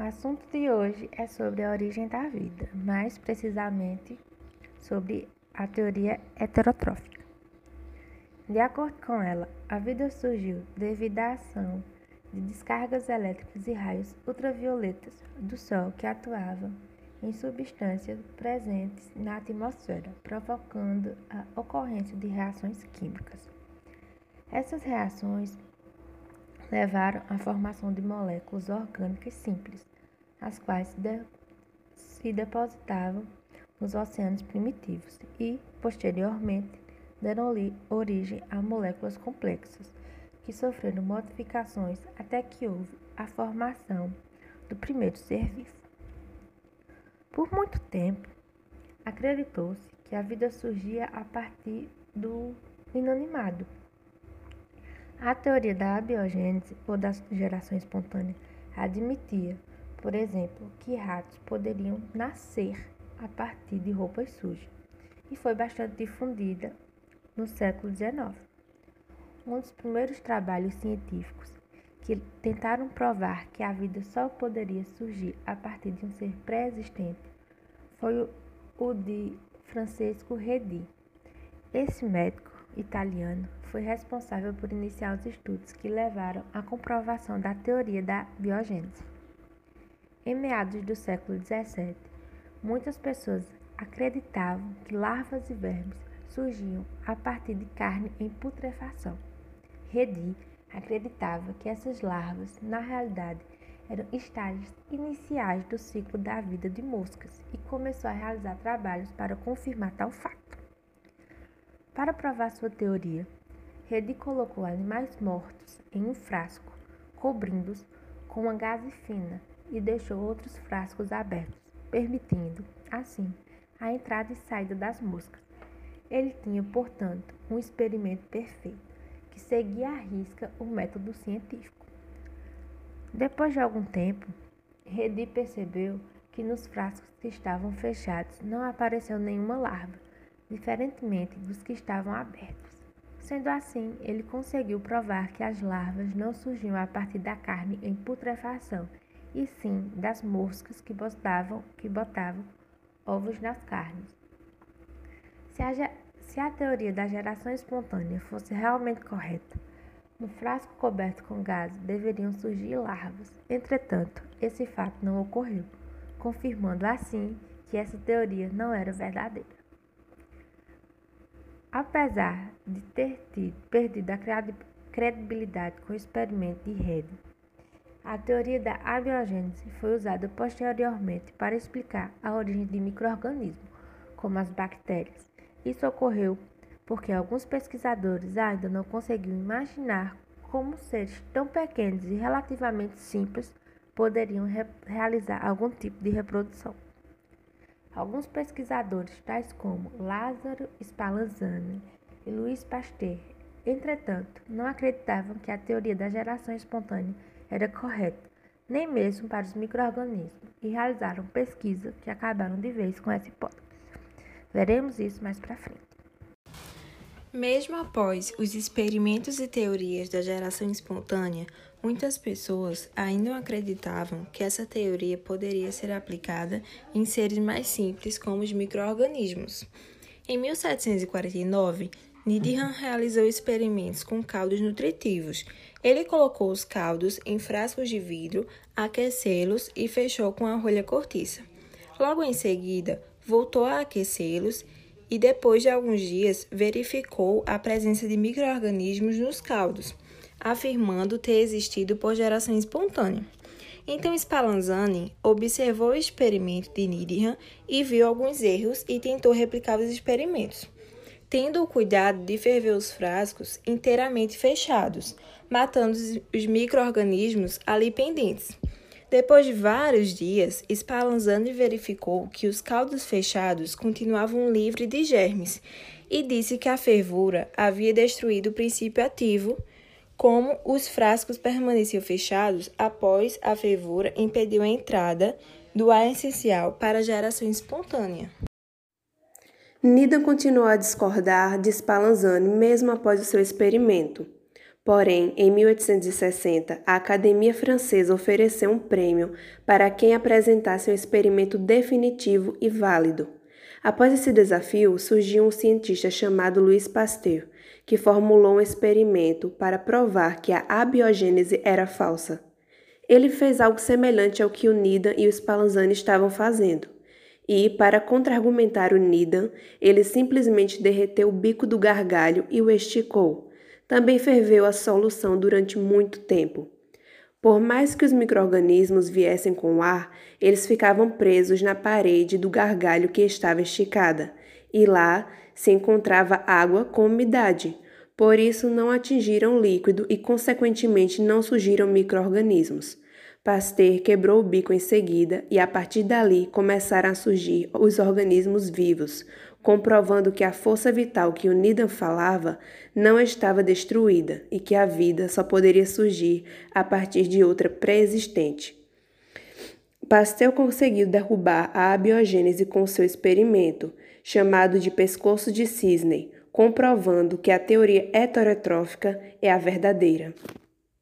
O assunto de hoje é sobre a origem da vida, mais precisamente sobre a teoria heterotrófica. De acordo com ela, a vida surgiu devido à ação de descargas elétricas e raios ultravioletas do Sol que atuavam em substâncias presentes na atmosfera, provocando a ocorrência de reações químicas. Essas reações levaram à formação de moléculas orgânicas simples, as quais se, de se depositavam nos oceanos primitivos e, posteriormente, deram origem a moléculas complexas, que sofreram modificações até que houve a formação do primeiro ser vivo. Por muito tempo, acreditou-se que a vida surgia a partir do inanimado a teoria da abiogênese ou da geração espontânea admitia, por exemplo, que ratos poderiam nascer a partir de roupas sujas e foi bastante difundida no século XIX. Um dos primeiros trabalhos científicos que tentaram provar que a vida só poderia surgir a partir de um ser pré-existente foi o de Francesco Redi. Esse médico italiano foi responsável por iniciar os estudos que levaram à comprovação da teoria da biogênese. Em meados do século XVII, muitas pessoas acreditavam que larvas e vermes surgiam a partir de carne em putrefação. Redi acreditava que essas larvas, na realidade, eram estágios iniciais do ciclo da vida de moscas e começou a realizar trabalhos para confirmar tal fato. Para provar sua teoria, Redi colocou animais mortos em um frasco, cobrindo-os com uma gaze fina e deixou outros frascos abertos, permitindo, assim, a entrada e saída das moscas. Ele tinha, portanto, um experimento perfeito, que seguia à risca o método científico. Depois de algum tempo, Redi percebeu que nos frascos que estavam fechados não apareceu nenhuma larva diferentemente dos que estavam abertos. Sendo assim, ele conseguiu provar que as larvas não surgiam a partir da carne em putrefação, e sim das moscas que botavam, que botavam ovos nas carnes. Se a, se a teoria da geração espontânea fosse realmente correta, no frasco coberto com gás deveriam surgir larvas. Entretanto, esse fato não ocorreu, confirmando assim que essa teoria não era verdadeira. Apesar de ter tido, perdido a credibilidade com o experimento de Rede, a teoria da abiogênese foi usada posteriormente para explicar a origem de microorganismos, como as bactérias. Isso ocorreu porque alguns pesquisadores ainda não conseguiam imaginar como seres tão pequenos e relativamente simples poderiam re realizar algum tipo de reprodução. Alguns pesquisadores, tais como Lázaro Spallanzani e Louis Pasteur, entretanto, não acreditavam que a teoria da geração espontânea era correta, nem mesmo para os microorganismos, e realizaram pesquisas que acabaram de vez com essa hipótese. Veremos isso mais para frente. Mesmo após os experimentos e teorias da geração espontânea, muitas pessoas ainda acreditavam que essa teoria poderia ser aplicada em seres mais simples como os microorganismos. Em 1749, Needham realizou experimentos com caldos nutritivos. Ele colocou os caldos em frascos de vidro, aquecê-los e fechou com a rolha cortiça. Logo em seguida, voltou a aquecê-los e depois de alguns dias verificou a presença de microorganismos nos caldos, afirmando ter existido por geração espontânea. Então Spallanzani observou o experimento de Needham e viu alguns erros e tentou replicar os experimentos, tendo o cuidado de ferver os frascos inteiramente fechados, matando os microorganismos ali pendentes. Depois de vários dias, Spallanzani verificou que os caldos fechados continuavam livres de germes e disse que a fervura havia destruído o princípio ativo, como os frascos permaneciam fechados após a fervura impediu a entrada do ar essencial para geração espontânea. Nida continuou a discordar de Spallanzani mesmo após o seu experimento. Porém, em 1860, a Academia Francesa ofereceu um prêmio para quem apresentasse um experimento definitivo e válido. Após esse desafio, surgiu um cientista chamado Louis Pasteur, que formulou um experimento para provar que a abiogênese era falsa. Ele fez algo semelhante ao que o Needham e o Spallanzani estavam fazendo. E, para contra-argumentar o Needham, ele simplesmente derreteu o bico do gargalho e o esticou também ferveu a solução durante muito tempo. Por mais que os microrganismos viessem com ar, eles ficavam presos na parede do gargalho que estava esticada, e lá se encontrava água com umidade. Por isso não atingiram o líquido e consequentemente não surgiram microrganismos. Pasteur quebrou o bico em seguida e a partir dali começaram a surgir os organismos vivos, comprovando que a força vital que o Needham falava não estava destruída e que a vida só poderia surgir a partir de outra pré-existente. Pasteur conseguiu derrubar a abiogênese com seu experimento, chamado de pescoço de cisne, comprovando que a teoria heterotrófica é a verdadeira.